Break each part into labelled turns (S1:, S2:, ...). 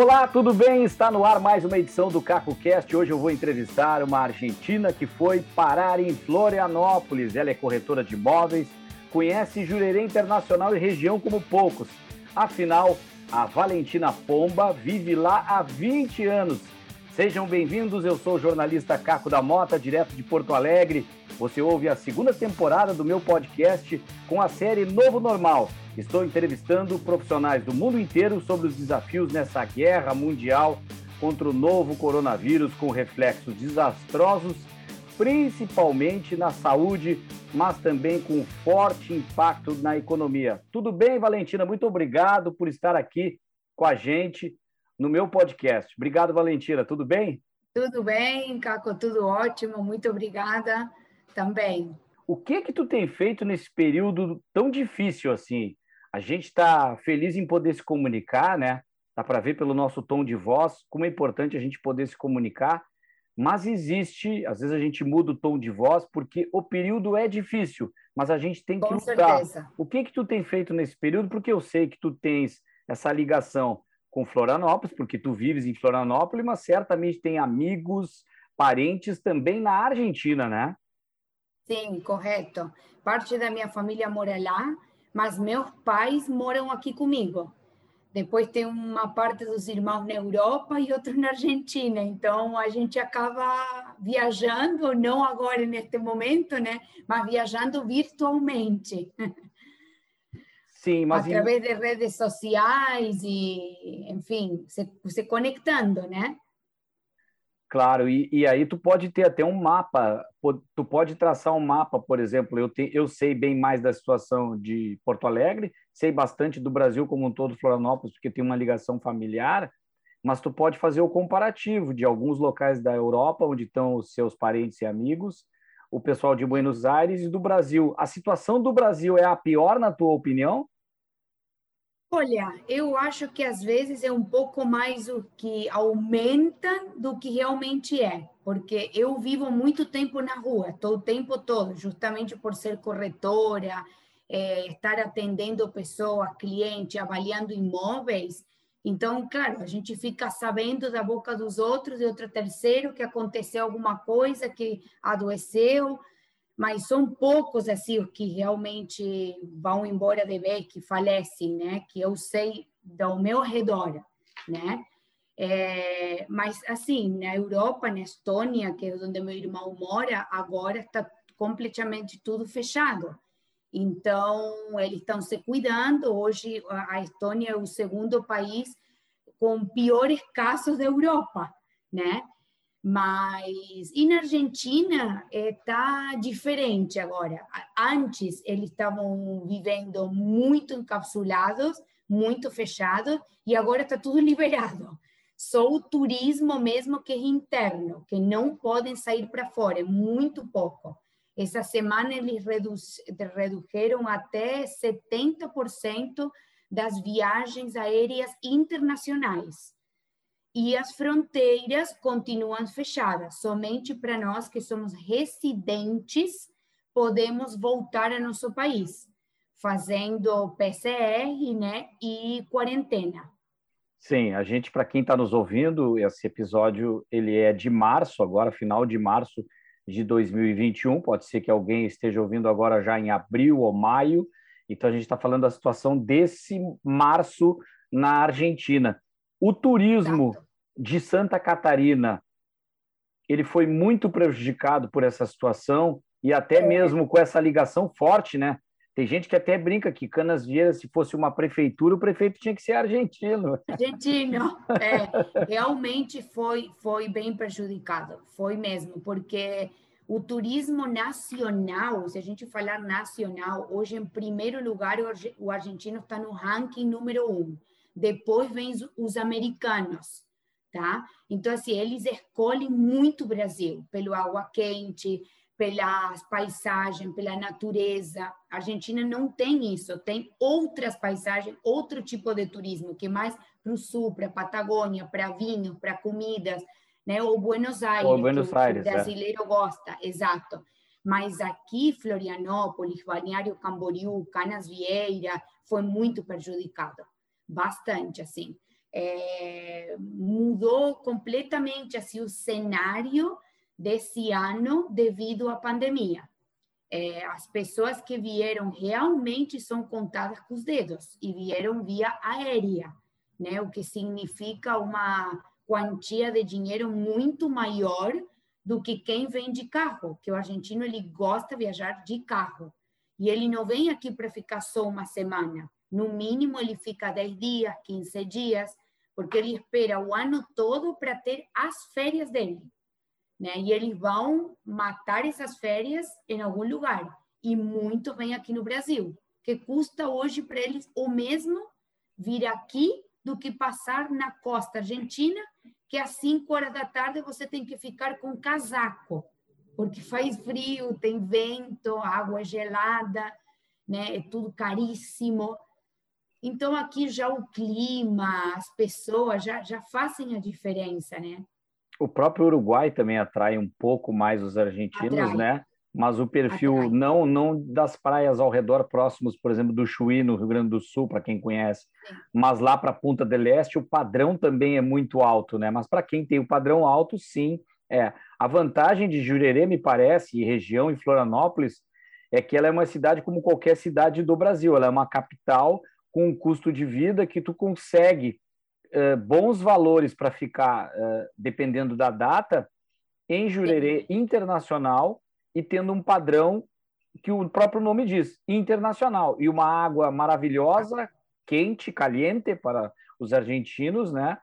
S1: Olá, tudo bem? Está no ar mais uma edição do CacoCast. Hoje eu vou entrevistar uma argentina que foi parar em Florianópolis. Ela é corretora de imóveis, conhece Jurerê Internacional e região como poucos. Afinal, a Valentina Pomba vive lá há 20 anos. Sejam bem-vindos, eu sou o jornalista Caco da Mota, direto de Porto Alegre. Você ouve a segunda temporada do meu podcast com a série Novo Normal Estou entrevistando profissionais do mundo inteiro sobre os desafios nessa guerra mundial contra o novo coronavírus com reflexos desastrosos, principalmente na saúde, mas também com forte impacto na economia. Tudo bem, Valentina? Muito obrigado por estar aqui com a gente no meu podcast. Obrigado, Valentina. Tudo bem?
S2: Tudo bem, Caco, tudo ótimo. Muito obrigada também.
S1: O que que tu tem feito nesse período tão difícil assim? A gente está feliz em poder se comunicar, né? Dá para ver pelo nosso tom de voz como é importante a gente poder se comunicar, mas existe, às vezes a gente muda o tom de voz porque o período é difícil, mas a gente tem que
S2: Com
S1: lutar.
S2: Certeza.
S1: O que que tu tem feito nesse período? Porque eu sei que tu tens essa ligação com Florianópolis, porque tu vives em Florianópolis, mas certamente tem amigos, parentes também na Argentina, né?
S2: Sim, correto. Parte da minha família mora lá mas meus pais moram aqui comigo. Depois tem uma parte dos irmãos na Europa e outros na Argentina. Então a gente acaba viajando, não agora neste momento, né? Mas viajando virtualmente.
S1: Sim, mas
S2: através de redes sociais e, enfim, se, se conectando, né?
S1: Claro, e, e, aí tu pode ter até um mapa, tu pode traçar um mapa, por exemplo, eu, te, eu sei bem mais da situação de Porto Alegre, sei bastante do Brasil como um todo, Florianópolis, porque tem uma ligação familiar, mas tu pode fazer o comparativo de alguns locais da Europa, onde estão os seus parentes e amigos, o pessoal de Buenos Aires e do Brasil. A situação do Brasil é a pior, na tua opinião?
S2: Olha, eu acho que às vezes é um pouco mais o que aumenta do que realmente é, porque eu vivo muito tempo na rua, estou o tempo todo, justamente por ser corretora, é, estar atendendo pessoas, clientes, avaliando imóveis. Então, claro, a gente fica sabendo da boca dos outros, de outro terceiro, que aconteceu alguma coisa, que adoeceu, mas são poucos assim os que realmente vão embora de vez, que falecem, né? Que eu sei do meu redor, né? É, mas assim, na Europa, na Estônia, que é onde meu irmão mora, agora está completamente tudo fechado. Então, eles estão se cuidando. Hoje, a Estônia é o segundo país com piores casos da Europa, né? Mas e na Argentina está é, diferente agora. Antes eles estavam vivendo muito encapsulados, muito fechados, e agora está tudo liberado. Só o turismo mesmo que é interno, que não podem sair para fora, é muito pouco. Essa semana eles reduziram até 70% das viagens aéreas internacionais e as fronteiras continuam fechadas. Somente para nós que somos residentes podemos voltar ao nosso país, fazendo PCR, né, e quarentena.
S1: Sim, a gente, para quem está nos ouvindo, esse episódio ele é de março, agora final de março de 2021. Pode ser que alguém esteja ouvindo agora já em abril ou maio. Então a gente está falando da situação desse março na Argentina. O turismo Exato. de Santa Catarina, ele foi muito prejudicado por essa situação e até mesmo com essa ligação forte, né? Tem gente que até brinca que Canas Vieiras, se fosse uma prefeitura, o prefeito tinha que ser argentino.
S2: Argentino, é, realmente foi foi bem prejudicado, foi mesmo, porque o turismo nacional, se a gente falar nacional, hoje em primeiro lugar o argentino está no ranking número um depois vem os americanos, tá? Então, assim, eles escolhem muito o Brasil, pelo água quente, pelas paisagens, pela natureza. A Argentina não tem isso, tem outras paisagens, outro tipo de turismo, que é mais para o sul, para a Patagônia, para vinho, para comidas, né? Ou Buenos Aires,
S1: Ou Buenos Aires,
S2: o brasileiro é. gosta, exato. Mas aqui, Florianópolis, Balneário Camboriú, Canas Vieira, foi muito prejudicado bastante, assim. é, mudou completamente assim o cenário desse ano devido à pandemia. É, as pessoas que vieram realmente são contadas com os dedos e vieram via aérea, né? O que significa uma quantia de dinheiro muito maior do que quem vem de carro, que o argentino ele gosta de viajar de carro. E ele não vem aqui para ficar só uma semana. No mínimo, ele fica 10 dias, 15 dias, porque ele espera o ano todo para ter as férias dele. Né? E eles vão matar essas férias em algum lugar. E muito vem aqui no Brasil, que custa hoje para eles o mesmo vir aqui do que passar na costa argentina que às 5 horas da tarde você tem que ficar com casaco, porque faz frio, tem vento, água gelada, né? É tudo caríssimo. Então aqui já o clima, as pessoas já já fazem a diferença, né?
S1: O próprio Uruguai também atrai um pouco mais os argentinos, atrai. né? mas o perfil não não das praias ao redor próximos, por exemplo, do Chuí, no Rio Grande do Sul, para quem conhece, Sim. mas lá para Punta del Este o padrão também é muito alto, né? Mas para quem tem o padrão alto, sim, é. A vantagem de Jurerê, me parece, e região em Florianópolis, é que ela é uma cidade como qualquer cidade do Brasil, ela é uma capital com um custo de vida que tu consegue uh, bons valores para ficar, uh, dependendo da data, em Jurerê internacional e tendo um padrão que o próprio nome diz, internacional. E uma água maravilhosa, quente, caliente para os argentinos, né?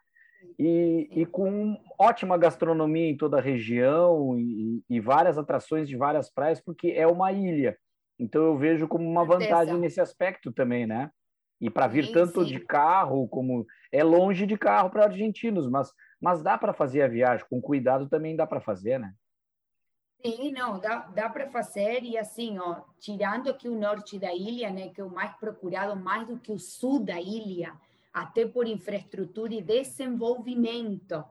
S1: E, e com ótima gastronomia em toda a região e, e, várias atrações de várias praias, porque é uma ilha. Então eu vejo como uma vantagem nesse aspecto também, né? E para vir sim, tanto sim. de carro como é longe de carro para argentinos, mas mas dá para fazer a viagem com cuidado também dá para fazer, né?
S2: Sim, não, dá, dá para fazer e assim, ó, tirando aqui o norte da ilha, né, que é o mais procurado, mais do que o sul da ilha, até por infraestrutura e desenvolvimento.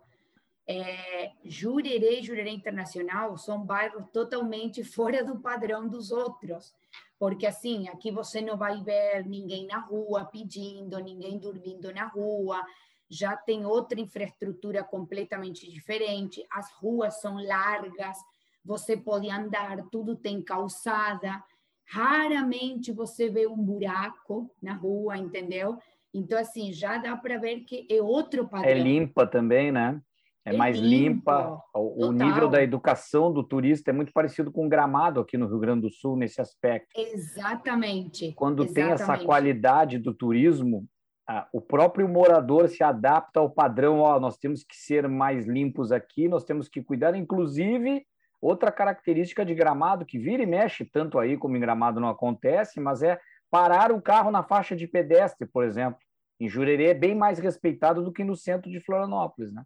S2: É, Jurerê e Jurerê Internacional são bairros totalmente fora do padrão dos outros, porque assim, aqui você não vai ver ninguém na rua pedindo, ninguém dormindo na rua, já tem outra infraestrutura completamente diferente, as ruas são largas, você pode andar, tudo tem calçada. Raramente você vê um buraco na rua, entendeu? Então, assim, já dá para ver que é outro padrão.
S1: É limpa também, né? É, é mais limpa. O, o nível da educação do turista é muito parecido com o gramado aqui no Rio Grande do Sul, nesse aspecto.
S2: Exatamente.
S1: Quando
S2: Exatamente.
S1: tem essa qualidade do turismo, ah, o próprio morador se adapta ao padrão. Ó, nós temos que ser mais limpos aqui, nós temos que cuidar, inclusive Outra característica de gramado que vira e mexe, tanto aí como em gramado não acontece, mas é parar o carro na faixa de pedestre, por exemplo. Em Jurerê é bem mais respeitado do que no centro de Florianópolis, né?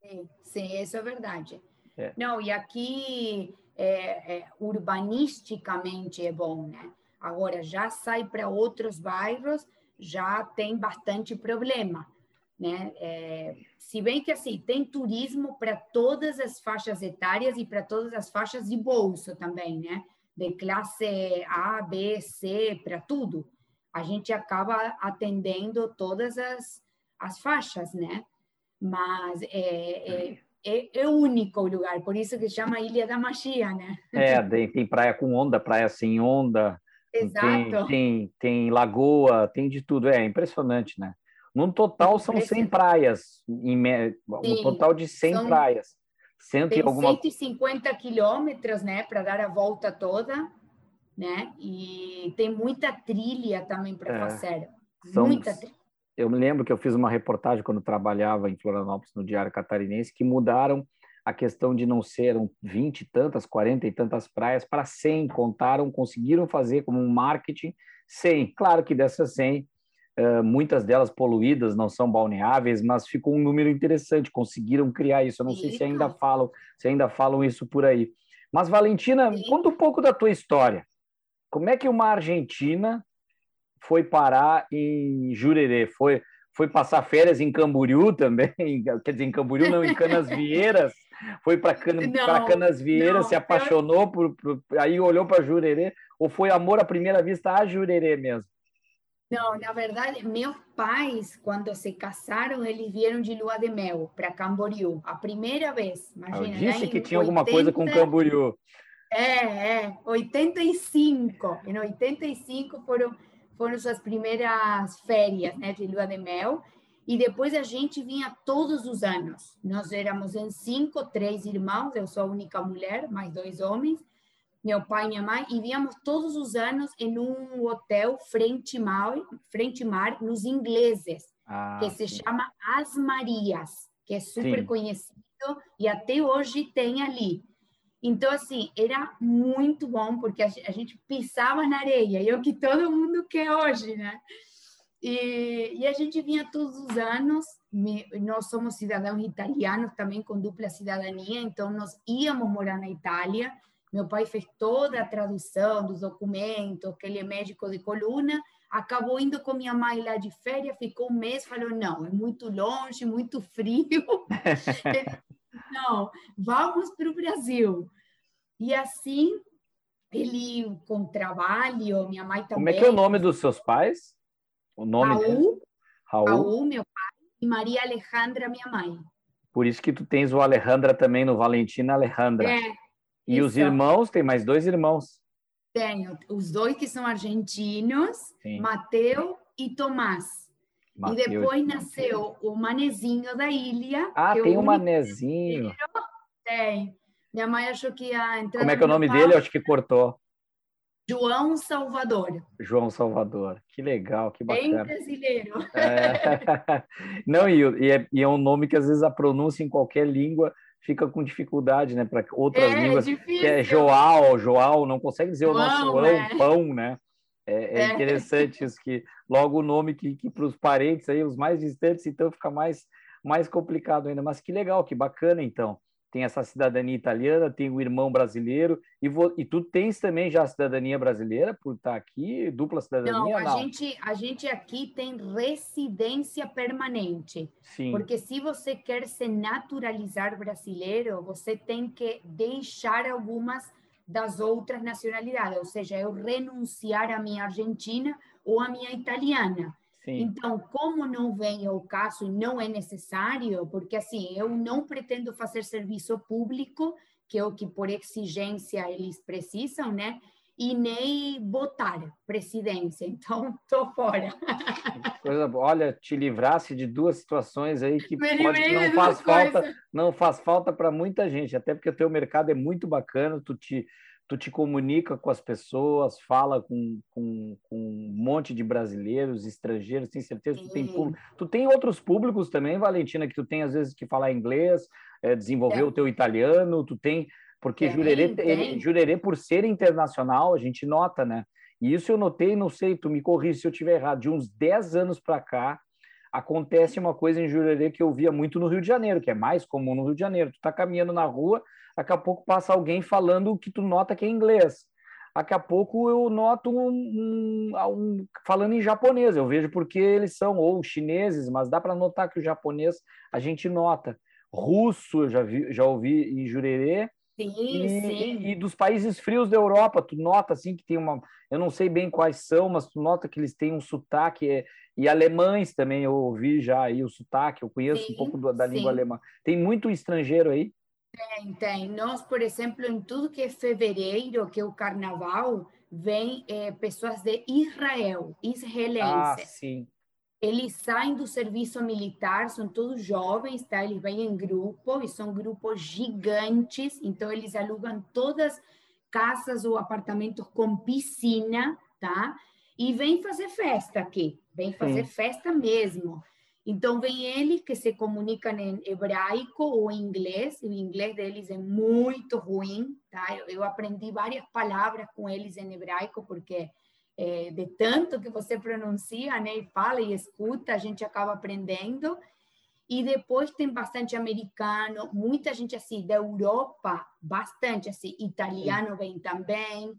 S2: Sim, sim isso é verdade. É. Não, e aqui é, é, urbanisticamente é bom, né? Agora já sai para outros bairros, já tem bastante problema né? É, se bem que assim tem turismo para todas as faixas etárias e para todas as faixas de bolso também, né? De classe A, B, C, para tudo. A gente acaba atendendo todas as, as faixas, né? Mas é, é, é, é único o lugar, por isso que chama Ilha da Magia, né?
S1: É, tem, praia com onda, praia sem onda.
S2: Exato.
S1: Tem, tem, tem lagoa, tem de tudo. É impressionante, né? No total são 100 praias, em, um total de 100 são, praias.
S2: Cento tem alguma... 150 quilômetros, né, para dar a volta toda, né? E tem muita trilha também para é, fazer. São, muita trilha.
S1: Eu me lembro que eu fiz uma reportagem quando trabalhava em Florianópolis, no Diário Catarinense, que mudaram a questão de não serem 20 e tantas, 40 e tantas praias para 100, contaram, conseguiram fazer como um marketing 100. Claro que dessas 100, Uh, muitas delas poluídas, não são balneáveis, mas ficou um número interessante, conseguiram criar isso. Eu não Eita. sei se ainda falam, se ainda falam isso por aí. Mas Valentina, conta um pouco da tua história. Como é que uma argentina foi parar em Jurerê? Foi foi passar férias em Camboriú também, quer dizer, em Camboriú não, em Canasvieiras, foi para Can... Canasvieiras, se apaixonou por, por aí olhou para Jurerê, ou foi amor à primeira vista a Jurerê mesmo?
S2: Não, na verdade, meus pais, quando se casaram, eles vieram de lua de mel para Camboriú, a primeira vez.
S1: Imagina, Eu disse que tinha 80... alguma coisa com Camboriú.
S2: É, é, 85. Em 85 foram, foram suas primeiras férias né, de lua de mel. E depois a gente vinha todos os anos. Nós éramos em cinco, três irmãos, eu sou a única mulher, mais dois homens, meu pai e minha mãe, e víamos todos os anos em um hotel frente mar, frente mar nos ingleses, ah, que se sim. chama As Marias, que é super sim. conhecido e até hoje tem ali. Então, assim, era muito bom, porque a gente pisava na areia, e é o que todo mundo quer hoje, né? E, e, a gente vinha todos os anos, nós somos cidadãos italianos também com dupla cidadania, então nós íamos morar na Itália. Meu pai fez toda a tradução dos documentos, que ele é médico de coluna, acabou indo com minha mãe lá de férias, ficou um mês, falou, não, é muito longe, muito frio. não, vamos para o Brasil. E assim, ele com trabalho, minha mãe também.
S1: Como é que é o nome dos seus pais? O nome
S2: Raul, Raul. Raul, meu pai, e Maria Alejandra, minha mãe.
S1: Por isso que tu tens o Alejandra também no Valentina Alejandra. É, e isso. os irmãos, tem mais dois irmãos.
S2: Tenho, os dois que são argentinos, Sim. Mateu e Tomás. Mateu. E depois nasceu o manezinho da ilha.
S1: Ah, tem o um manezinho.
S2: Tem. Minha mãe achou que ia entrar.
S1: Como é que é o nome dele? Eu acho que cortou.
S2: João Salvador.
S1: João Salvador. Que legal, que bacana.
S2: Bem brasileiro. É...
S1: Não, e, e, é, e, é, um nome que às vezes a pronúncia em qualquer língua fica com dificuldade, né? Para outras é, línguas, difícil. que é João, João, não consegue dizer o nosso é. pão, né? É, é, é, interessante isso, que logo o nome que, que para os parentes aí, os mais distantes, então fica mais, mais complicado ainda. Mas que legal, que bacana, então. Tem essa cidadania italiana, tem o irmão brasileiro, e, vo, e tu tens também já a cidadania brasileira por estar aqui, dupla cidadania?
S2: Não, a, não? Gente, a gente aqui tem residência permanente. Sim. Porque se você quer se naturalizar brasileiro, você tem que deixar algumas das outras nacionalidades, ou seja, eu renunciar à minha argentina ou à minha italiana. Sim. Então, como não vem ao caso e não é necessário, porque assim, eu não pretendo fazer serviço público, que é o que por exigência eles precisam, né? E nem votar presidência, então tô fora.
S1: Coisa, olha, te livrasse de duas situações aí que pode, não faz falta, não faz falta para muita gente, até porque o teu mercado é muito bacana, tu te tu te comunica com as pessoas, fala com, com, com um monte de brasileiros, estrangeiros, tem certeza que tu tem público. Tu tem outros públicos também, Valentina, que tu tem às vezes que falar inglês, é, desenvolver é. o teu italiano, tu tem, porque é, Jurerê, ele, Jurerê, por ser internacional, a gente nota, né? E isso eu notei, não sei, tu me corrige se eu estiver errado, de uns 10 anos para cá, acontece uma coisa em Jurerê que eu via muito no Rio de Janeiro, que é mais comum no Rio de Janeiro. Tu tá caminhando na rua, daqui a pouco passa alguém falando que tu nota que é inglês. Daqui a pouco eu noto um, um, um falando em japonês. Eu vejo porque eles são ou chineses, mas dá para notar que o japonês a gente nota. Russo, eu já, vi, já ouvi em Jurerê.
S2: Sim, e, sim.
S1: e dos países frios da Europa, tu nota assim que tem uma, eu não sei bem quais são, mas tu nota que eles têm um sotaque é, e alemães também eu ouvi já aí o sotaque, eu conheço sim, um pouco da, da língua alemã. Tem muito estrangeiro aí?
S2: Tem, tem. Nós, por exemplo, em tudo que é fevereiro, que é o carnaval, vem é, pessoas de Israel, israelenses. Ah,
S1: sim.
S2: Eles saem do serviço militar, são todos jovens, tá? Eles vêm em grupo e são grupos gigantes, então eles alugam todas casas ou apartamentos com piscina, tá? E vêm fazer festa aqui, vêm fazer sim. festa mesmo. Então, vem eles que se comunicam em hebraico ou inglês, e o inglês deles é muito ruim, tá? Eu, eu aprendi várias palavras com eles em hebraico, porque é, de tanto que você pronuncia, né, e fala e escuta, a gente acaba aprendendo. E depois tem bastante americano, muita gente assim da Europa, bastante assim, italiano vem também,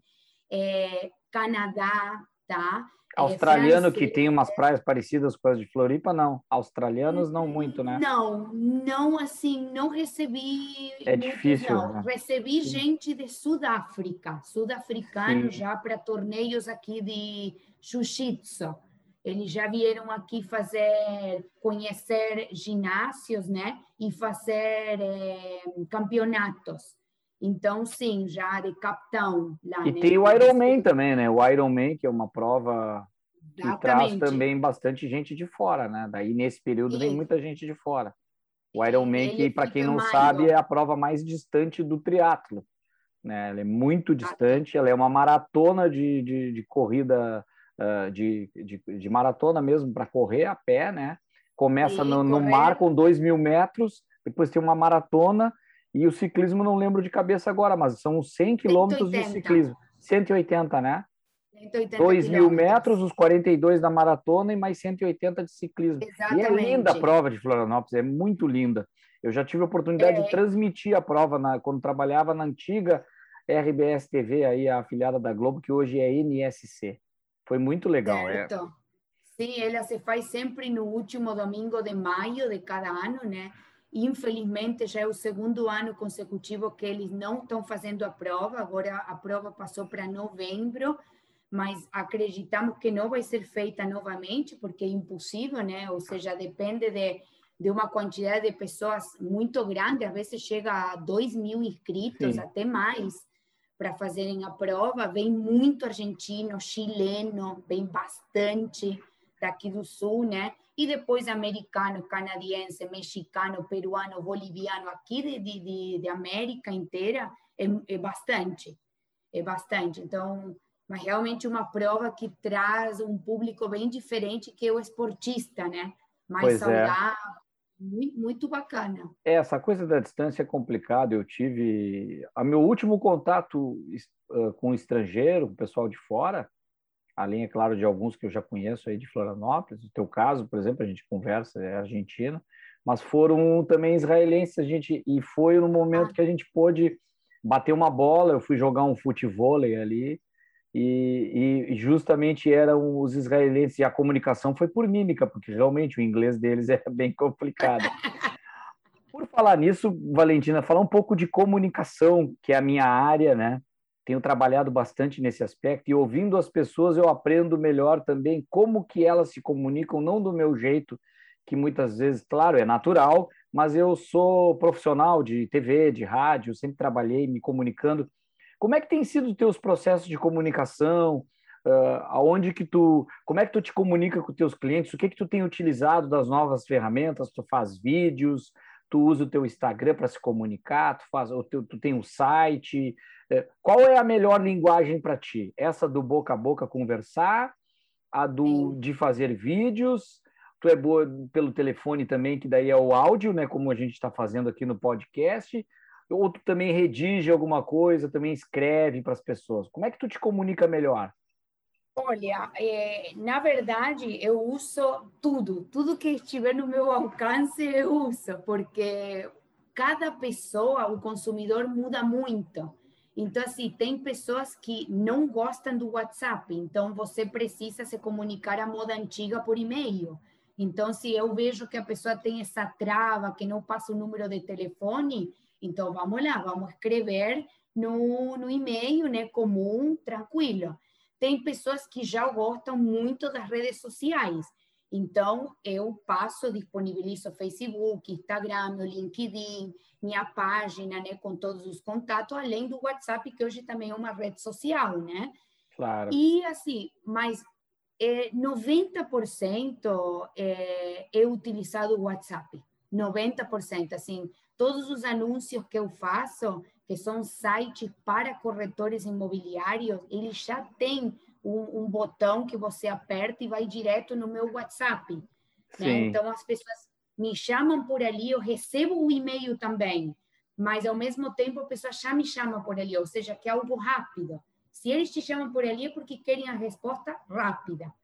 S2: é, Canadá, tá?
S1: É, Australiano que tem umas praias parecidas com as de Floripa, não. Australianos não muito, né?
S2: Não, não assim, não recebi.
S1: É muito, difícil. Não.
S2: Né? Recebi Sim. gente de Sudáfrica, sul-africano já para torneios aqui de jiu-jitsu. eles já vieram aqui fazer, conhecer ginásios, né? E fazer é, campeonatos. Então, sim, já de capitão.
S1: Lá, e tem o Ironman também, né? O Ironman, que é uma prova que traz também bastante gente de fora, né? Daí, nesse período, vem muita gente de fora. O Ironman, que, para quem não maior. sabe, é a prova mais distante do triatlo. Né? Ela é muito distante, ela é uma maratona de, de, de corrida uh, de, de, de, maratona mesmo para correr a pé, né? Começa no, no, mar com dois mil metros, depois tem uma maratona e o ciclismo não lembro de cabeça agora, mas são 100 quilômetros de ciclismo. 180, né? 180 2 mil metros, os 42 da maratona e mais 180 de ciclismo. Exatamente. E é linda a prova de Florianópolis, é muito linda. Eu já tive a oportunidade é. de transmitir a prova na, quando trabalhava na antiga RBS TV, aí, a afiliada da Globo, que hoje é NSC. Foi muito legal. É.
S2: Sim, ela se faz sempre no último domingo de maio de cada ano, né? Infelizmente, já é o segundo ano consecutivo que eles não estão fazendo a prova. Agora a prova passou para novembro, mas acreditamos que não vai ser feita novamente, porque é impossível, né? Ou seja, depende de, de uma quantidade de pessoas muito grande, às vezes chega a 2 mil inscritos, Sim. até mais para fazerem a prova. Vem muito argentino, chileno, vem bastante daqui do sul, né? E depois americano, canadiense, mexicano, peruano, boliviano, aqui de, de, de América inteira, é, é bastante. É bastante. Então, mas realmente uma prova que traz um público bem diferente que o esportista, né? Mais pois é. saudável, é muito, muito bacana.
S1: É, essa coisa da distância é complicada. Eu tive. A meu último contato uh, com o estrangeiro, com o pessoal de fora, além, é claro, de alguns que eu já conheço aí de Florianópolis, no teu caso, por exemplo, a gente conversa, é argentino, mas foram também israelenses, a gente, e foi no momento ah. que a gente pôde bater uma bola, eu fui jogar um futebol ali, e, e, justamente eram os israelenses e a comunicação foi por mímica, porque realmente o inglês deles é bem complicado. Por falar nisso, Valentina, falar um pouco de comunicação, que é a minha área, né? Tenho trabalhado bastante nesse aspecto e ouvindo as pessoas eu aprendo melhor também como que elas se comunicam, não do meu jeito, que muitas vezes, claro, é natural, mas eu sou profissional de TV, de rádio, sempre trabalhei me comunicando como é que tem sido os teus processos de comunicação? Uh, aonde que tu, como é que tu te comunica com teus clientes? O que que tu tem utilizado das novas ferramentas? Tu faz vídeos? Tu usa o teu Instagram para se comunicar? Tu faz, o teu, tu tem um site? Uh, qual é a melhor linguagem para ti? Essa do boca a boca conversar? A do Sim. de fazer vídeos? Tu é boa pelo telefone também, que daí é o áudio, né? Como a gente está fazendo aqui no podcast ou tu também redige alguma coisa, também escreve para as pessoas? Como é que tu te comunica melhor?
S2: Olha, é, na verdade, eu uso tudo, tudo que estiver no meu alcance eu uso, porque cada pessoa, o consumidor muda muito. Então, assim, tem pessoas que não gostam do WhatsApp, então você precisa se comunicar a moda antiga por e-mail. Então, se eu vejo que a pessoa tem essa trava, que não passa o número de telefone, então, vamos lá, vamos escrever no, no e-mail, né, comum, tranquilo. Tem pessoas que já gostam muito das redes sociais. Então, eu passo, disponibilizo Facebook, Instagram, meu LinkedIn, minha página, né, com todos os contatos, além do WhatsApp, que hoje também é uma rede social, né?
S1: Claro.
S2: E, assim, mas é, 90% é, é utilizado o WhatsApp. 90%, assim, todos os anúncios que eu faço, que são sites para corretores imobiliários, eles já têm um, um, botão que você aperta e vai direto no meu WhatsApp. Né? Então, as pessoas me chamam por ali, eu recebo o e-mail também, mas ao mesmo tempo a pessoa já me chama por ali, ou seja, que é algo rápido. Se eles te chamam por ali é porque querem a resposta rápida,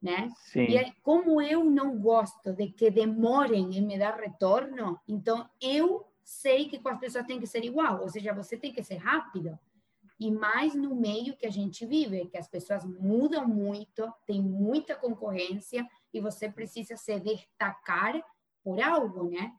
S2: né? Sim. E como eu não gosto de que demorem em me dar retorno, então eu sei que com as pessoas tem que ser igual, ou seja, você tem que ser rápido. E mais no meio que a gente vive, que as pessoas mudam muito, tem muita concorrência e você precisa se destacar por algo, né?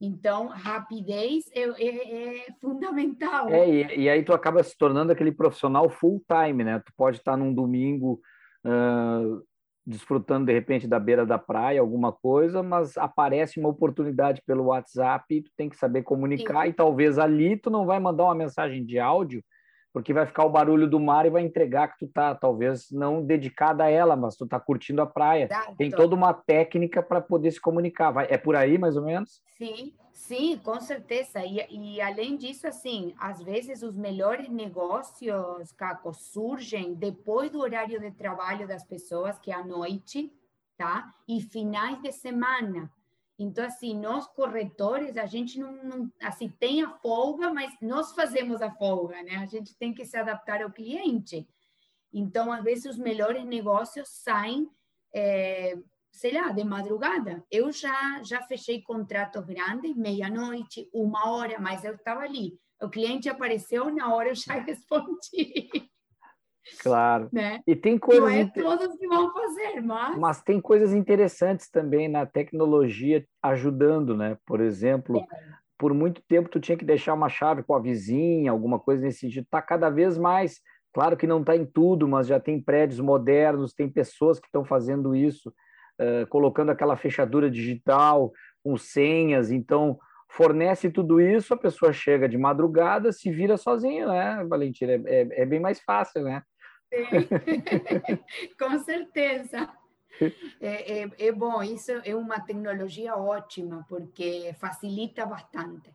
S2: Então, rapidez é, é, é fundamental.
S1: É, e, e, aí tu acaba se tornando aquele profissional full time, né? Tu pode estar num domingo uh, desfrutando de repente da beira da praia, alguma coisa, mas aparece uma oportunidade pelo WhatsApp e tu tem que saber comunicar Sim. e talvez ali tu não vai mandar uma mensagem de áudio, porque vai ficar o barulho do mar e vai entregar que tu tá talvez não dedicada a ela, mas tu tá curtindo a praia. Exato. Tem toda uma técnica para poder se comunicar. Vai, é por aí mais ou menos?
S2: Sim, sim, com certeza. E, e além disso, assim, às vezes os melhores negócios, Caco, surgem depois do horário de trabalho das pessoas, que é à noite, tá? E finais de semana então, assim, nós corretores, a gente não, não, assim, tem a folga, mas nós fazemos a folga, né? A gente tem que se adaptar ao cliente. Então, às vezes, os melhores negócios saem, é, sei lá, de madrugada. Eu já, já fechei contratos grandes, meia-noite, uma hora, mas eu estava ali. O cliente apareceu, na hora eu já respondi.
S1: Claro.
S2: Né?
S1: E tem coisas. Não
S2: é todos que vão fazer, mas.
S1: Mas tem coisas interessantes também na tecnologia ajudando, né? Por exemplo, é. por muito tempo tu tinha que deixar uma chave com a vizinha, alguma coisa nesse sentido. Está cada vez mais. Claro que não está em tudo, mas já tem prédios modernos, tem pessoas que estão fazendo isso, uh, colocando aquela fechadura digital com senhas. Então, fornece tudo isso, a pessoa chega de madrugada, se vira sozinha, né, Valentina? É, é, é bem mais fácil, né?
S2: Com certeza. É, é, é, bom, isso é uma tecnologia ótima, porque facilita bastante.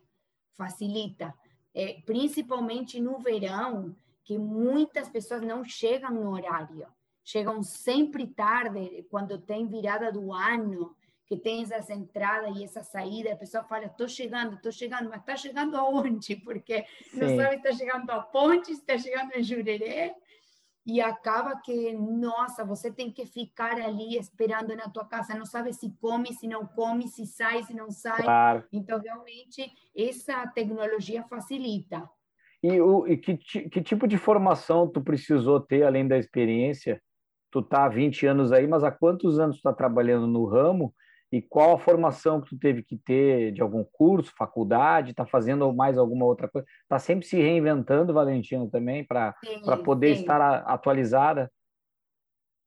S2: Facilita. É, principalmente no verão, que muitas pessoas não chegam no horário. Chegam sempre tarde, quando tem virada do ano, que tem essas entradas e essa saída, a pessoa fala, estou chegando, estou chegando, mas está chegando aonde? Porque Sim. não sabe se está chegando a ponte, se está chegando em Jurerê, e acaba que, nossa, você tem que ficar ali esperando na tua casa, não sabe se come, se não come, se sai, se não sai. Claro. Então, realmente, essa tecnologia facilita.
S1: E, o, e que, que tipo de formação tu precisou ter, além da experiência? Tu tá há 20 anos aí, mas há quantos anos tu está trabalhando no ramo? E qual a formação que tu teve que ter de algum curso, faculdade, está fazendo mais alguma outra coisa? Está sempre se reinventando, Valentina, também, para poder sim. estar atualizada?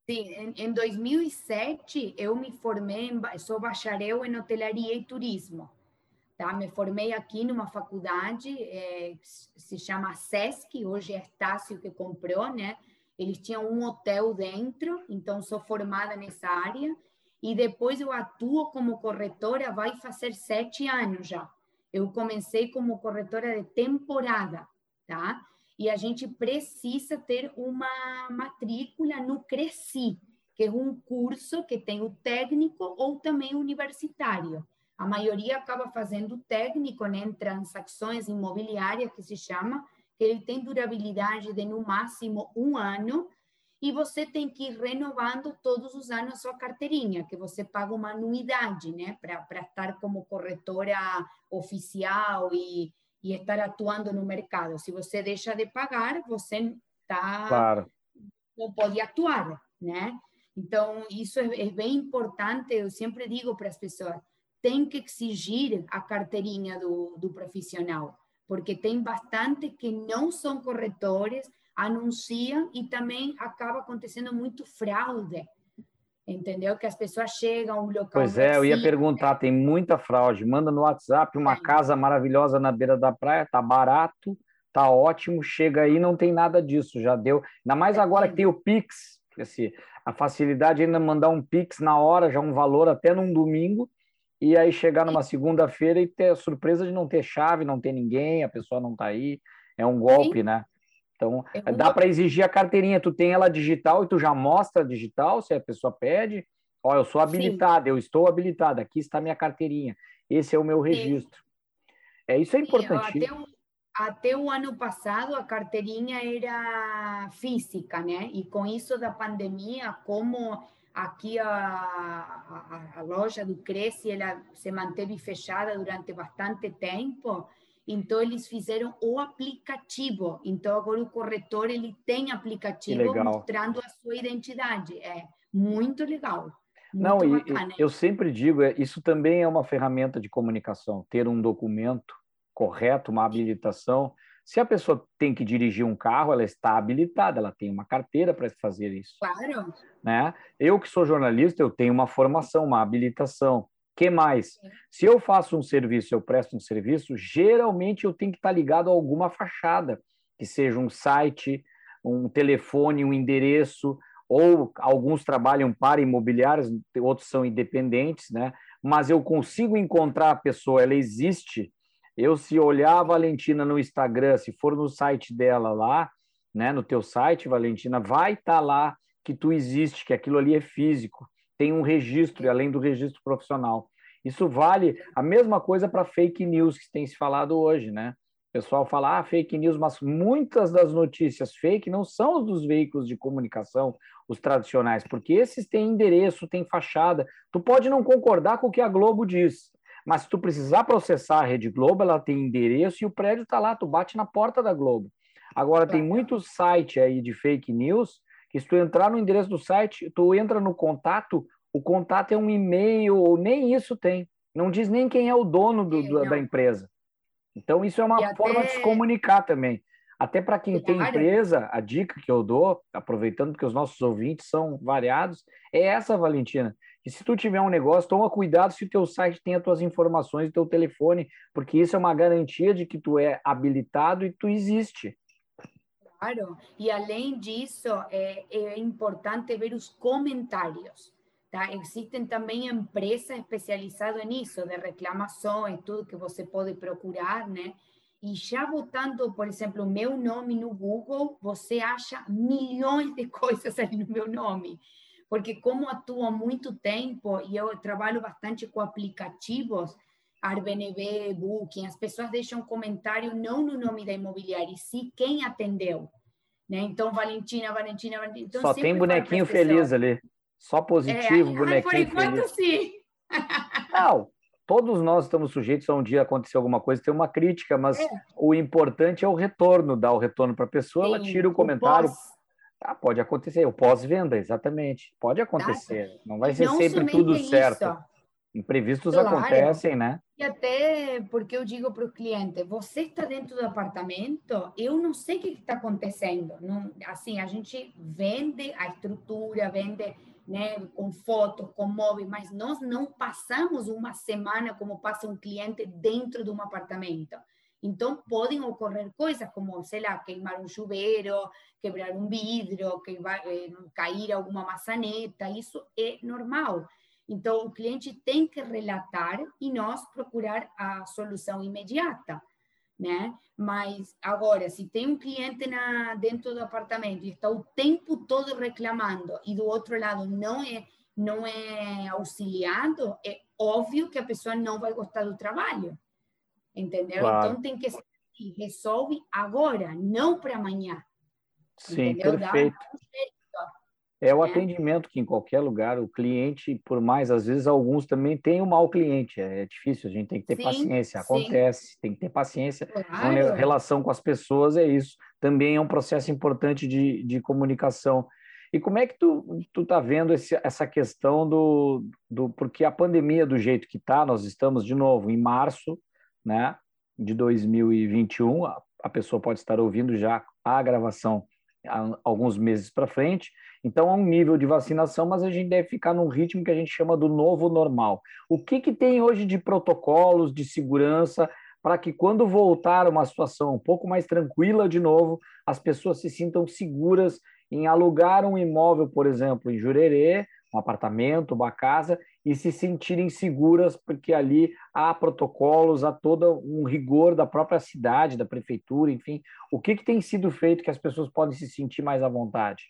S2: Sim, em, em 2007 eu me formei, sou bacharel em hotelaria e turismo. Tá? Me formei aqui numa faculdade, é, se chama SESC, hoje é Estácio que comprou, né? Eles tinham um hotel dentro, então sou formada nessa área e depois eu atuo como corretora, vai fazer sete anos já. Eu comecei como corretora de temporada, tá? E a gente precisa ter uma matrícula no Cresci, que é um curso que tem o técnico ou também universitário. A maioria acaba fazendo técnico né, em transações imobiliárias, que se chama, que ele tem durabilidade de no máximo um ano, e você tem que ir renovando todos os anos a sua carteirinha, que você paga uma anuidade, né, para estar como corretora oficial e, e estar atuando no mercado. Se você deixa de pagar, você tá, claro. não pode atuar, né? Então, isso é, é bem importante, eu sempre digo para as pessoas, tem que exigir a carteirinha do, do profissional, porque tem bastante que não são corretores, anunciam e também acaba acontecendo muito fraude. Entendeu? Que as pessoas chegam ao local.
S1: Pois é, eu ia perguntar, tem muita fraude. Manda no WhatsApp uma casa maravilhosa na beira da praia, tá barato, tá ótimo, chega aí, não tem nada disso, já deu. Ainda mais agora que tem o Pix, a facilidade ainda mandar um Pix na hora, já um valor até num domingo, e aí chegar numa segunda-feira e ter a surpresa de não ter chave, não ter ninguém, a pessoa não tá aí. É um golpe, Sim. né? Então, é dá para exigir a carteirinha. Tu tem ela digital e tu já mostra digital, se a pessoa pede. Ó, eu sou habilitada, Sim. eu estou habilitada, aqui está minha carteirinha. Esse é o meu registro. É, isso é importante.
S2: Até, até o ano passado, a carteirinha era física, né? E com isso da pandemia, como aqui a, a, a loja do Cresce, ela se manteve fechada durante bastante tempo, então, eles fizeram o aplicativo. Então, agora o corretor ele tem aplicativo mostrando a sua identidade. É muito legal. Muito
S1: Não, bacana. e, eu sempre digo, é, isso também é uma ferramenta de comunicação. Ter um documento correto, uma habilitação, Se a pessoa tem que dirigir um carro, ela está habilitada, ela tem uma carteira para fazer isso.
S2: Claro.
S1: Né? Eu que sou jornalista, eu tenho uma formação, uma habilitação. Que mais? Se eu faço um serviço, eu presto um serviço, geralmente eu tenho que estar ligado a alguma fachada, que seja um site, um telefone, um endereço, ou alguns trabalham para imobiliários, outros são independentes, né? Mas eu consigo encontrar a pessoa, ela existe, eu, se olhar a Valentina no Instagram, se for no site dela lá, né, no teu site, Valentina, vai estar tá lá que tu existe, que aquilo ali é físico, tem um registro, além do registro profissional. Isso vale a mesma coisa para fake news que tem se falado hoje, né? O pessoal fala, ah, fake news, mas muitas das notícias fake não são dos veículos de comunicação, os tradicionais, porque esses têm endereço, têm fachada. Tu pode não concordar com o que a Globo diz, mas se tu precisar processar a Rede Globo, ela tem endereço e o prédio está lá, tu bate na porta da Globo. Agora, tem muito site aí de fake news que se tu entrar no endereço do site, tu entra no contato, o contato é um e-mail, ou nem isso tem. Não diz nem quem é o dono do, do, da empresa. Então, isso é uma e forma até... de se comunicar também. Até para quem tem empresa, a dica que eu dou, aproveitando que os nossos ouvintes são variados, é essa, Valentina. E se tu tiver um negócio, toma cuidado se o teu site tem as tuas informações, o teu telefone, porque isso é uma garantia de que tu é habilitado e tu existe.
S2: Claro, e além disso, é, é importante ver os comentários. Tá? Existem também empresas especializadas nisso, de reclamação e tudo que você pode procurar, né? E já botando, por exemplo, o meu nome no Google, você acha milhões de coisas ali no meu nome porque como atuo há muito tempo e eu trabalho bastante com aplicativos, Airbnb, Booking, as pessoas deixam comentário não no nome da imobiliária, e sim quem atendeu. Né? Então, Valentina, Valentina, Valentina. Então,
S1: Só tem bonequinho feliz ali. Só positivo, é, bonequinho
S2: por enquanto,
S1: feliz.
S2: sim.
S1: Não, todos nós estamos sujeitos a um dia acontecer alguma coisa, ter uma crítica, mas é. o importante é o retorno, dar o retorno para a pessoa, sim, ela tira o comentário, o ah, pode acontecer, o pós-venda, exatamente. Pode acontecer. Não vai ser não sempre tudo certo. Isso. Imprevistos claro. acontecem, né?
S2: E até porque eu digo para o cliente, você está dentro do apartamento, eu não sei o que está acontecendo. Não, assim, a gente vende a estrutura, vende né, com fotos, com móveis, mas nós não passamos uma semana como passa um cliente dentro de um apartamento. Então, podem ocorrer coisas como, sei lá, queimar um chuveiro, quebrar um vidro, que vai eh, cair alguma maçaneta, isso é normal. Então, o cliente tem que relatar e nós procurar a solução imediata, né? Mas agora, se tem um cliente na, dentro do apartamento e está o tempo todo reclamando e do outro lado não é não é auxiliado, é óbvio que a pessoa não vai gostar do trabalho entendeu? Claro. Então tem que ser assim, resolve agora, não para amanhã.
S1: Sim, entendeu? perfeito. É o né? atendimento que em qualquer lugar o cliente, por mais às vezes alguns também têm um mau cliente, é, difícil, a gente tem que ter sim, paciência, acontece, sim. tem que ter paciência. Claro. A relação com as pessoas é isso, também é um processo importante de, de comunicação. E como é que tu, tu tá vendo esse, essa questão do, do... Porque a pandemia, do jeito que está, nós estamos, de novo, em março, né, de 2021. A, a pessoa pode estar ouvindo já a gravação alguns meses para frente. Então, há um nível de vacinação, mas a gente deve ficar num ritmo que a gente chama do novo normal. O que, que tem hoje de protocolos de segurança para que, quando voltar uma situação um pouco mais tranquila de novo, as pessoas se sintam seguras em alugar um imóvel, por exemplo, em Jurerê, um apartamento, uma casa, e se sentirem seguras, porque ali há protocolos, há todo um rigor da própria cidade, da prefeitura, enfim. O que, que tem sido feito que as pessoas podem se sentir mais à vontade?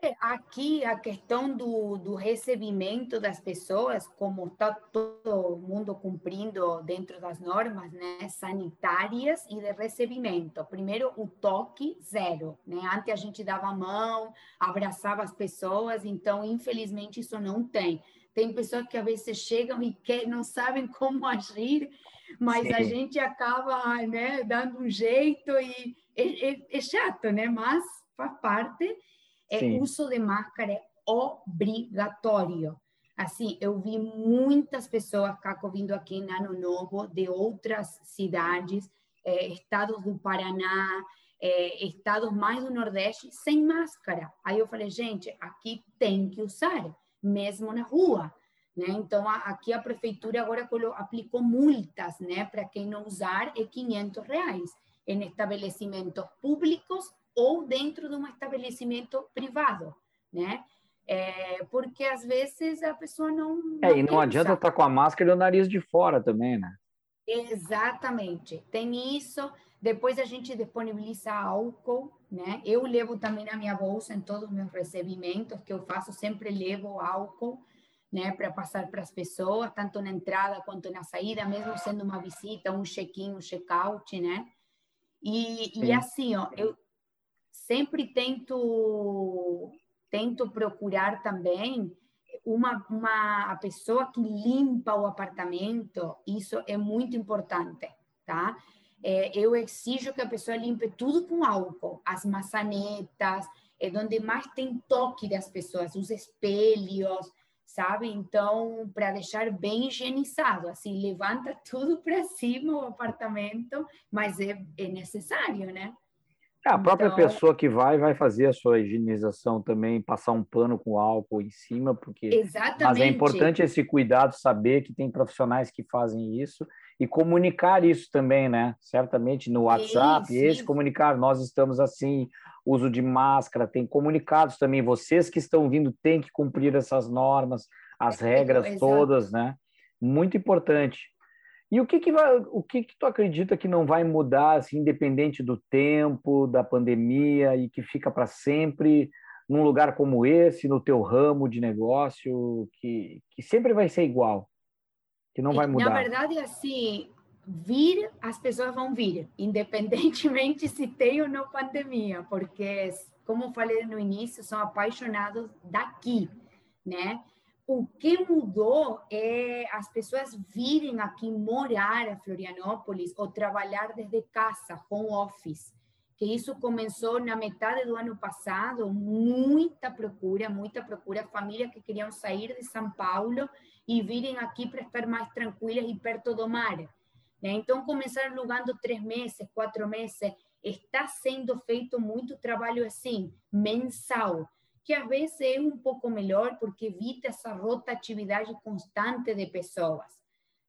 S2: É, aqui a questão do, do recebimento das pessoas, como está todo mundo cumprindo dentro das normas né, sanitárias e de recebimento. Primeiro, o toque zero. Né? Antes a gente dava a mão, abraçava as pessoas, então, infelizmente, isso não tem. Tem pessoas que às vezes chegam e quer, não sabem como agir, mas Sim. a gente acaba né, dando um jeito e é, é, é chato, né? mas faz parte é Sim. uso de máscara é obrigatório. Assim, eu vi muitas pessoas, Caco, vindo aqui em Ano Novo, de outras cidades, é, estados do Paraná, é, estados mais do Nordeste, sem máscara. Aí eu falei, gente, aqui tem que usar, mesmo na rua. Né? Então, aqui a prefeitura agora aplicou multas né? para quem não usar, é 500 reais em estabelecimentos públicos ou dentro de um estabelecimento privado, né? É, porque às vezes a pessoa não. não
S1: é, e não adianta estar tá com a máscara e o nariz de fora também, né?
S2: Exatamente. Tem isso. Depois a gente disponibiliza álcool, né? Eu levo também na minha bolsa em todos os meus recebimentos que eu faço, sempre levo álcool, né, para passar para as pessoas, tanto na entrada quanto na saída, mesmo sendo uma visita, um check-in, um check-out, né? E, e assim, ó, eu sempre tento tento procurar também uma, uma a pessoa que limpa o apartamento, isso é muito importante, tá? É, eu exijo que a pessoa limpe tudo com álcool, as maçanetas, é onde mais tem toque das pessoas, os espelhos, sabe? Então, para deixar bem higienizado, assim, levanta tudo para cima o apartamento, mas é, é necessário, né?
S1: É, a própria então... pessoa que vai, vai fazer a sua higienização também, passar um pano com álcool em cima, porque.
S2: Exatamente.
S1: Mas é importante esse cuidado, saber que tem profissionais que fazem isso e comunicar isso também, né? Certamente no WhatsApp, sim, sim. esse comunicar, nós estamos assim, uso de máscara, tem comunicados também, vocês que estão vindo têm que cumprir essas normas, as é, regras é, todas, né? Muito importante. E o que que vai, o que que tu acredita que não vai mudar, assim, independente do tempo, da pandemia e que fica para sempre num lugar como esse, no teu ramo de negócio, que, que sempre vai ser igual, que não vai mudar?
S2: Na verdade, assim, vir, as pessoas vão vir, independentemente se tem ou não pandemia, porque, como falei no início, são apaixonados daqui, né? o que mudou é as pessoas virem aqui morar a Florianópolis ou trabalhar desde casa, home office. Que isso começou na metade do ano passado, muita procura, muita procura, famílias que queriam sair de São Paulo e virem aqui para estar mais tranquilas e perto do mar. Né? Então, começaram alugando três meses, quatro meses. Está sendo feito muito trabalho assim, mensal que às vezes é um pouco melhor porque evita essa rotatividade constante de pessoas,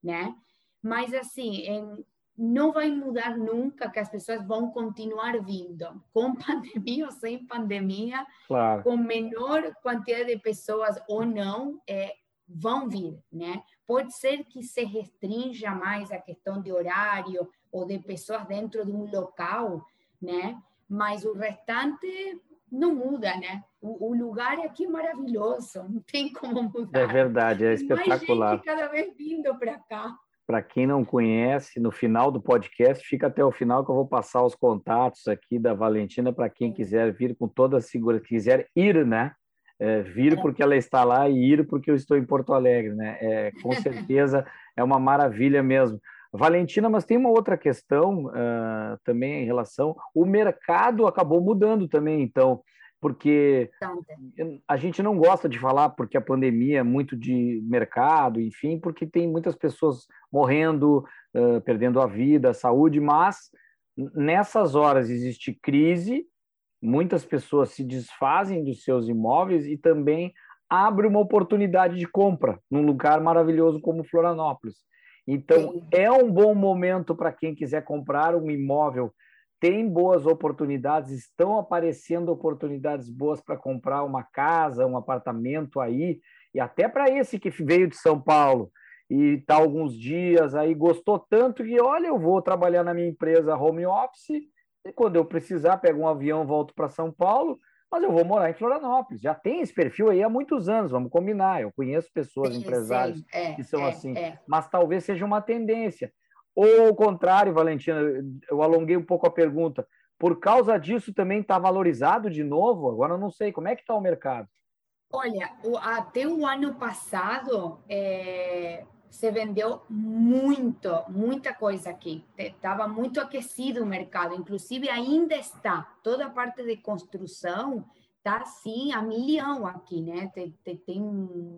S2: né? Mas assim, em, não vai mudar nunca que as pessoas vão continuar vindo, com pandemia ou sem pandemia, claro. com menor quantidade de pessoas ou não, é, vão vir, né? Pode ser que se restrinja mais a questão de horário ou de pessoas dentro de um local, né? Mas o restante não muda, né? O, o, lugar aqui é maravilhoso, não tem como mudar.
S1: É verdade, é espetacular.
S2: Mais gente cada vez vindo para cá.
S1: Para quem não conhece, no final do podcast, fica até o final que eu vou passar os contatos aqui da Valentina para quem quiser vir com toda a segurança, quiser ir, né? É, vir é. porque ela está lá e ir porque eu estou em Porto Alegre, né? É, com certeza é uma maravilha mesmo. Valentina, mas tem uma outra questão uh, também em relação. O mercado acabou mudando também, então, porque a gente não gosta de falar porque a pandemia é muito de mercado, enfim, porque tem muitas pessoas morrendo, uh, perdendo a vida, a saúde, mas nessas horas existe crise, muitas pessoas se desfazem dos seus imóveis e também abre uma oportunidade de compra num lugar maravilhoso como Florianópolis. Então, é um bom momento para quem quiser comprar um imóvel. Tem boas oportunidades, estão aparecendo oportunidades boas para comprar uma casa, um apartamento aí, e até para esse que veio de São Paulo e está alguns dias aí, gostou tanto que, olha, eu vou trabalhar na minha empresa home office, quando eu precisar, pego um avião, volto para São Paulo, mas eu vou morar em Florianópolis. Já tem esse perfil aí há muitos anos, vamos combinar. Eu conheço pessoas, sim, empresários sim, é, que são é, assim, é. mas talvez seja uma tendência. Ou ao contrário, Valentina, eu alonguei um pouco a pergunta. Por causa disso também está valorizado de novo? Agora eu não sei, como é que está o mercado?
S2: Olha, até o ano passado, é, se vendeu muito, muita coisa aqui. Estava muito aquecido o mercado, inclusive ainda está. Toda a parte de construção está assim a milhão aqui, né? Tem, tem, tem,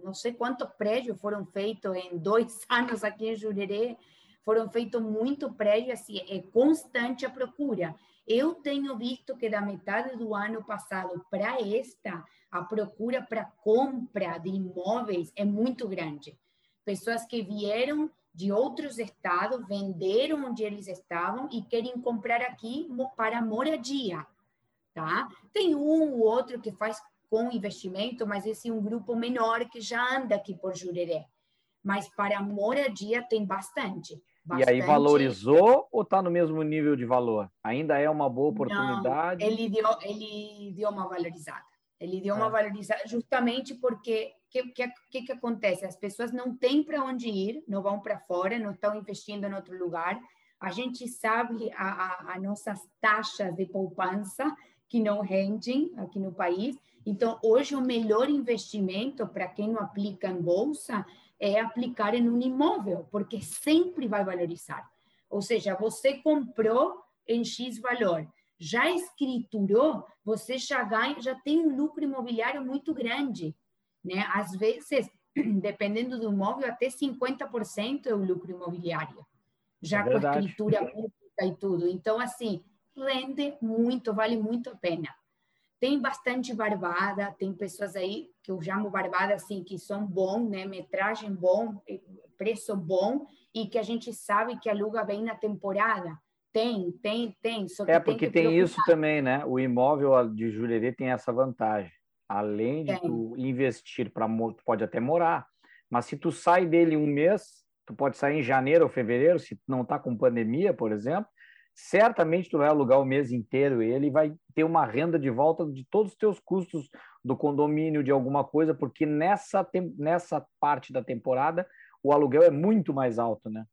S2: não sei quantos prédios foram feitos em dois anos aqui em Jurerê, foram feitos muito prédios, assim, é constante a procura. Eu tenho visto que da metade do ano passado para esta, a procura para compra de imóveis é muito grande. Pessoas que vieram de outros estados, venderam onde eles estavam e querem comprar aqui para moradia, tá? Tem um ou outro que faz com investimento, mas esse é um grupo menor que já anda aqui por Jurerê. Mas para moradia tem bastante.
S1: Bastante. E aí valorizou ou está no mesmo nível de valor? Ainda é uma boa oportunidade?
S2: Não, ele deu, ele deu uma valorizada. Ele deu uma é. valorização justamente porque o que, que, que acontece? As pessoas não têm para onde ir, não vão para fora, não estão investindo em outro lugar. A gente sabe a, a, a nossas taxas de poupança que não rendem aqui no país. Então, hoje, o melhor investimento para quem não aplica em bolsa é aplicar em um imóvel, porque sempre vai valorizar. Ou seja, você comprou em X valor, já escriturou, você já ganha, já tem um lucro imobiliário muito grande, né? Às vezes, dependendo do imóvel, até 50% é o lucro imobiliário, já é com a escritura pública e tudo. Então, assim, rende muito, vale muito a pena. Tem bastante barbada, tem pessoas aí que eu chamo barbada assim, que são bom, né? Metragem bom, preço bom, e que a gente sabe que aluga bem na temporada. Tem, tem, tem.
S1: É, porque tem, tem isso também, né? O imóvel de Jurerê tem essa vantagem. Além de tu investir para tu pode até morar, mas se tu sai dele um mês, tu pode sair em janeiro ou fevereiro, se não está com pandemia, por exemplo, certamente tu vai alugar o mês inteiro ele vai ter uma renda de volta de todos os teus custos do condomínio, de alguma coisa, porque nessa, nessa parte da temporada o aluguel é muito mais alto, né?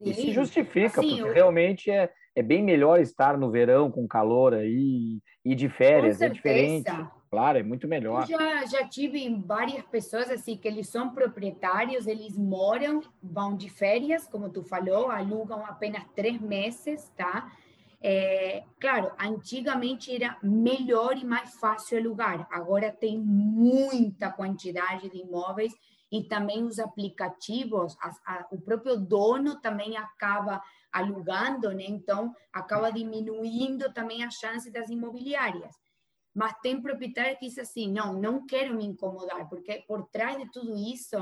S1: E se justifica, assim, porque eu... realmente é, é bem melhor estar no verão com calor aí e de férias, é diferente. Claro, é muito melhor.
S2: Eu já, já tive várias pessoas assim que eles são proprietários, eles moram, vão de férias, como tu falou, alugam apenas três meses, tá? É, claro, antigamente era melhor e mais fácil alugar. Agora tem muita quantidade de imóveis e também os aplicativos, a, a, o próprio dono também acaba alugando, né? Então acaba diminuindo também a chance das imobiliárias. Mas tem proprietário que diz assim, não, não quero me incomodar, porque por trás de tudo isso,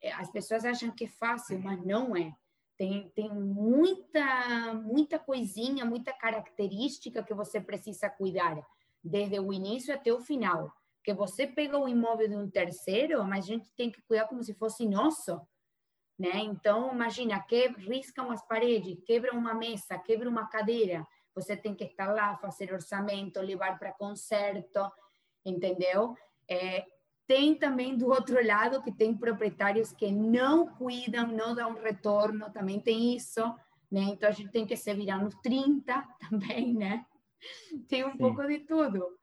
S2: eh, as pessoas acham que é fácil, mas não é. Tem, tem muita, muita coisinha, muita característica que você precisa cuidar, desde o início até o final. Que você pega o imóvel de um terceiro, mas a gente tem que cuidar como se fosse nosso. Né? Então, imagina, que riscam as paredes, quebra uma mesa, quebra uma cadeira, você tem que estar lá, fazer orçamento, levar para concerto, entendeu? É, tem também do outro lado que tem proprietários que não cuidam, não dão retorno, também tem isso, né? Então a gente tem que se virar nos 30 também, né? Tem um Sim. pouco de tudo.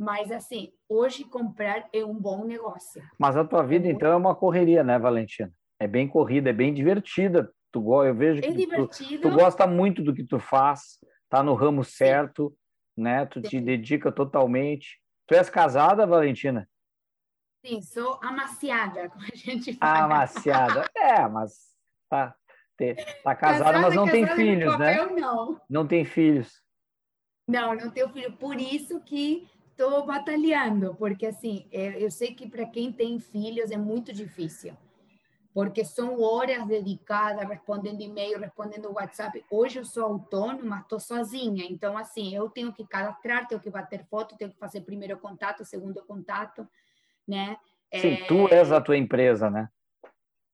S2: Mas assim, hoje comprar é um bom negócio.
S1: Mas a tua vida é então é uma correria, né, Valentina? É bem corrida, é bem divertida. Tu, eu vejo é que tu, tu gosta muito do que tu faz tá no ramo certo, Sim. né? Tu Sim. te dedica totalmente. Tu és casada, Valentina?
S2: Sim, sou amaciada, como a gente fala.
S1: Amaciada, é, mas tá, tá casada, casada mas não tem filhos, né?
S2: Não.
S1: Não tem filhos.
S2: Não, não tenho filho. Por isso que estou batalhando, porque assim, é, eu sei que para quem tem filhos é muito difícil porque são horas dedicadas respondendo e-mail, respondendo WhatsApp. Hoje eu sou autônoma, estou sozinha, então assim, eu tenho que cadastrar, tenho que bater foto, tenho que fazer primeiro contato, segundo contato, né?
S1: Sim, é... tu és a tua empresa, né?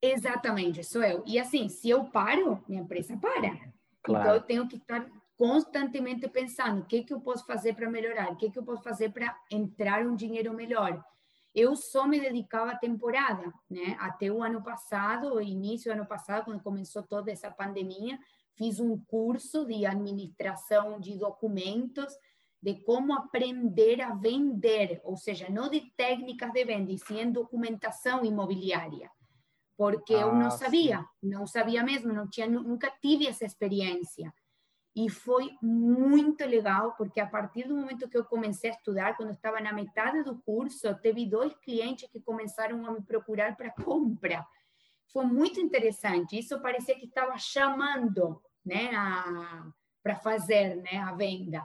S2: Exatamente, sou eu. E assim, se eu paro, minha empresa para. Claro. Então eu tenho que estar constantemente pensando o que que eu posso fazer para melhorar, o que que eu posso fazer para entrar um dinheiro melhor eu só me dedicava à temporada, né? Até o ano passado, o início do ano passado, quando começou toda essa pandemia, fiz um curso de administração de documentos, de como aprender a vender, ou seja, não de técnicas de venda, e sim em documentação imobiliária, porque ah, eu não sabia, sim. não sabia mesmo, não tinha, nunca tive essa experiência. E foi muito legal, porque a partir do momento que eu comecei a estudar, quando estava na metade do curso, teve dois clientes que começaram a me procurar para compra. foi muito interessante. Isso parecia que estava chamando, né, para fazer, né, a venda.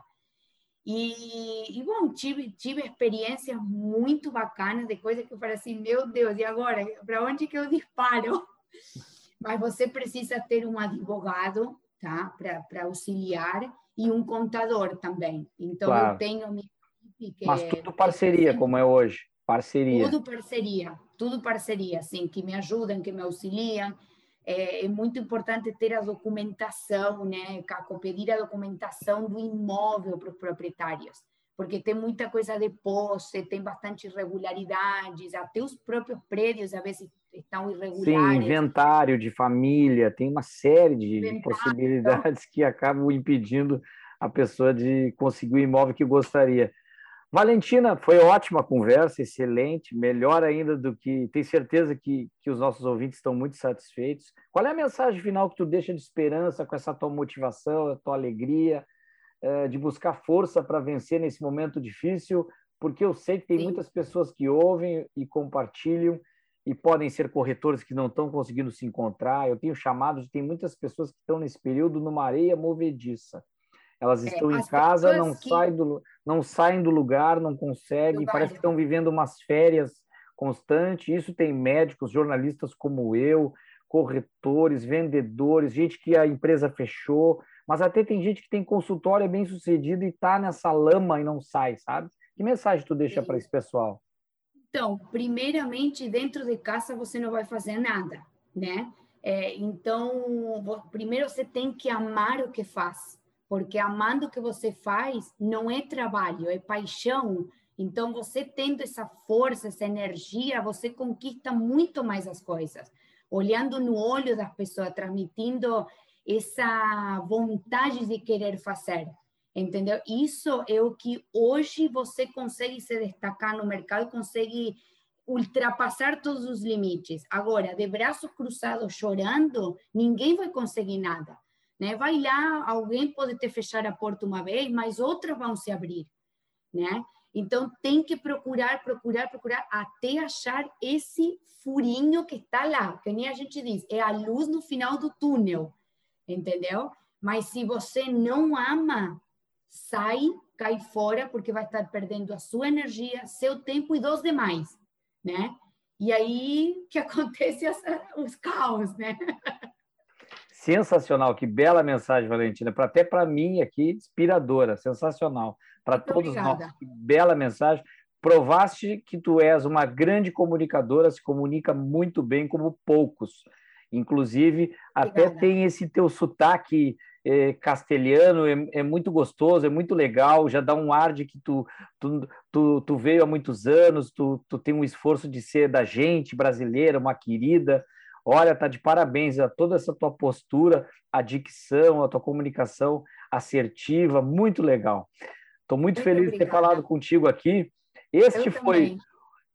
S2: E, e, bom, tive, tive experiências muito bacanas de coisas que eu falei assim, meu Deus, e agora? Para onde que eu disparo? Mas você precisa ter um advogado, tá? Para auxiliar e um contador também. Então, claro. eu tenho minha
S1: equipe que... Mas tudo parceria, como é hoje. Parceria.
S2: Tudo parceria, tudo parceria, assim, que me ajudam, que me auxiliam. É, é, muito importante ter a documentação, né, Caco? Pedir a documentação do imóvel para os proprietários, porque tem muita coisa de posse, tem bastante irregularidades, até os próprios prédios às vezes estão irregulares.
S1: Sim, inventário de família, tem uma série de inventário. possibilidades que acabam impedindo a pessoa de conseguir o imóvel que gostaria. Valentina, foi ótima conversa, excelente, melhor ainda do que. Tenho certeza que, que os nossos ouvintes estão muito satisfeitos. Qual é a mensagem final que tu deixa de esperança com essa tua motivação, a tua alegria, é, de buscar força para vencer nesse momento difícil? Porque eu sei que tem Sim. muitas pessoas que ouvem e compartilham e podem ser corretores que não estão conseguindo se encontrar. Eu tenho chamado de tem muitas pessoas que estão nesse período numa areia movediça. Elas é, estão é, em casa, não, que... saem do, não saem do lugar, não conseguem, parece que estão vivendo umas férias constantes. Isso tem médicos, jornalistas como eu, corretores, vendedores, gente que a empresa fechou, mas até tem gente que tem consultório é bem sucedido e está nessa lama e não sai, sabe? Que mensagem tu deixa para esse pessoal?
S2: Então, primeiramente, dentro de casa você não vai fazer nada, né? É, então, primeiro você tem que amar o que faz porque amando o que você faz não é trabalho, é paixão. Então, você tendo essa força, essa energia, você conquista muito mais as coisas. Olhando no olho das pessoas, transmitindo essa vontade de querer fazer, entendeu? Isso é o que hoje você consegue se destacar no mercado, consegue ultrapassar todos os limites. Agora, de braços cruzados, chorando, ninguém vai conseguir nada. Né? Vai lá, alguém pode ter fechado a porta uma vez, mas outras vão se abrir, né? Então tem que procurar, procurar, procurar até achar esse furinho que está lá, que nem a gente diz, é a luz no final do túnel, entendeu? Mas se você não ama, sai, cai fora, porque vai estar perdendo a sua energia, seu tempo e dos demais, né? E aí que acontece os caos, né?
S1: Sensacional, que bela mensagem, Valentina. Pra, até para mim aqui, inspiradora, sensacional. Para todos obrigada. nós, que bela mensagem. Provaste que tu és uma grande comunicadora, se comunica muito bem como poucos. Inclusive, obrigada. até tem esse teu sotaque é, castelhano, é, é, muito gostoso, é muito legal, já dá um ar de que tu, tu, tu, tu veio há muitos anos, tu, tu tem um esforço de ser da gente brasileira, uma querida. Olha, tá de parabéns a toda essa tua postura, a dicção, a tua comunicação assertiva, muito legal. Estou muito, muito, feliz obrigada. de ter falado contigo aqui. Este eu foi.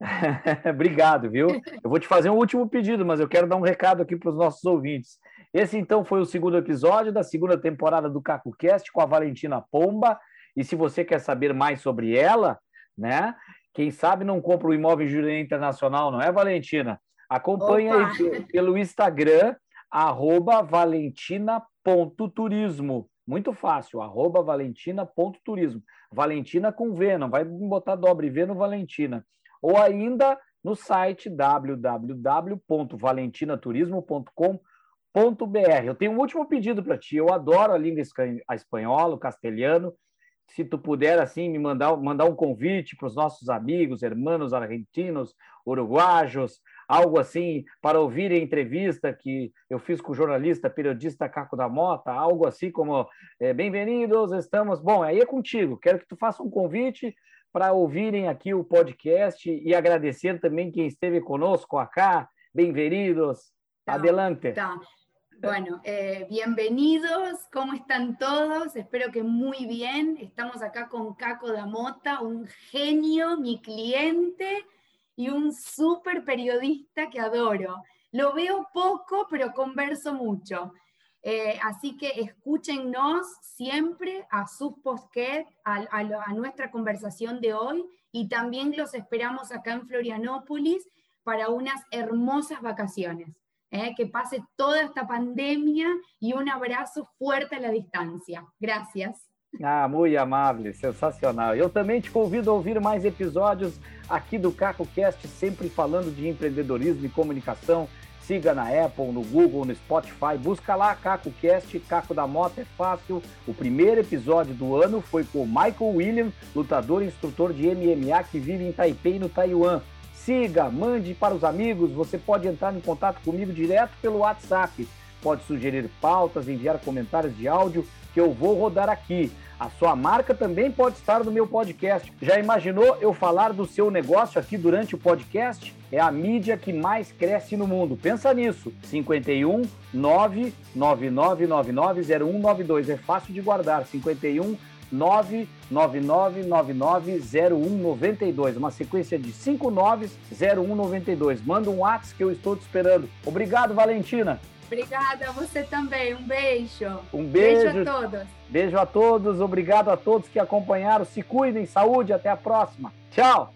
S1: Obrigado, viu? Eu vou te fazer um último pedido, mas eu quero dar um recado aqui para os nossos ouvintes. Esse, então, foi o segundo episódio da segunda temporada do CacoCast com a Valentina Pomba. E se você quer saber mais sobre ela, né? Quem sabe não compra o imóvel Jurê Internacional, não é, Valentina? Acompanhe aí pelo Instagram, arroba valentina.turismo. Muito fácil, arroba valentina.turismo. Valentina com V, não vai botar dobre V no Valentina. Ou ainda no site www.valentinaturismo.com.br. Eu tenho um último pedido para ti. Eu adoro a língua espanhola, o castelhano. Se tu puder, assim, me mandar, mandar um convite para os nossos amigos, hermanos argentinos, uruguaios, algo assim, para ouvir a entrevista que eu fiz com o jornalista, periodista Caco da Mota, algo assim como é, bem-vindos, estamos... Bom, aí é contigo, quero que tu faça um convite para ouvirem aqui o podcast e agradecer também quem esteve conosco acá, bem-vindos, tá, adelante.
S2: Tá. Bueno, eh, bienvenidos, ¿cómo están todos? Espero que muy bien. Estamos acá con Caco da Mota, un genio, mi cliente, y un súper periodista que adoro. Lo veo poco, pero converso mucho. Eh, así que escúchenos siempre a sus postquets, a, a, nuestra conversación de hoy y también los esperamos acá en Florianópolis para unas hermosas vacaciones. É, que passe toda esta pandemia e um abraço forte à distância. Gracias.
S1: Ah, muito amável, sensacional. Eu também te convido a ouvir mais episódios aqui do CacoCast, sempre falando de empreendedorismo e comunicação. Siga na Apple, no Google, no Spotify. Busca lá CacoCast, Caco da Moto é fácil. O primeiro episódio do ano foi com o Michael William, lutador e instrutor de MMA que vive em Taipei, no Taiwan. Siga, mande para os amigos. Você pode entrar em contato comigo direto pelo WhatsApp. Pode sugerir pautas, enviar comentários de áudio que eu vou rodar aqui. A sua marca também pode estar no meu podcast. Já imaginou eu falar do seu negócio aqui durante o podcast? É a mídia que mais cresce no mundo. Pensa nisso. 51 999990192. É fácil de guardar. 51 999990192. Uma sequência de 5 noves 0192. Manda um WhatsApp que eu estou te esperando. Obrigado, Valentina.
S2: Obrigada a você também. Um beijo.
S1: Um beijo.
S2: Beijo a todos.
S1: Beijo a todos. Obrigado a todos que acompanharam. Se cuidem. Saúde. Até a próxima. Tchau.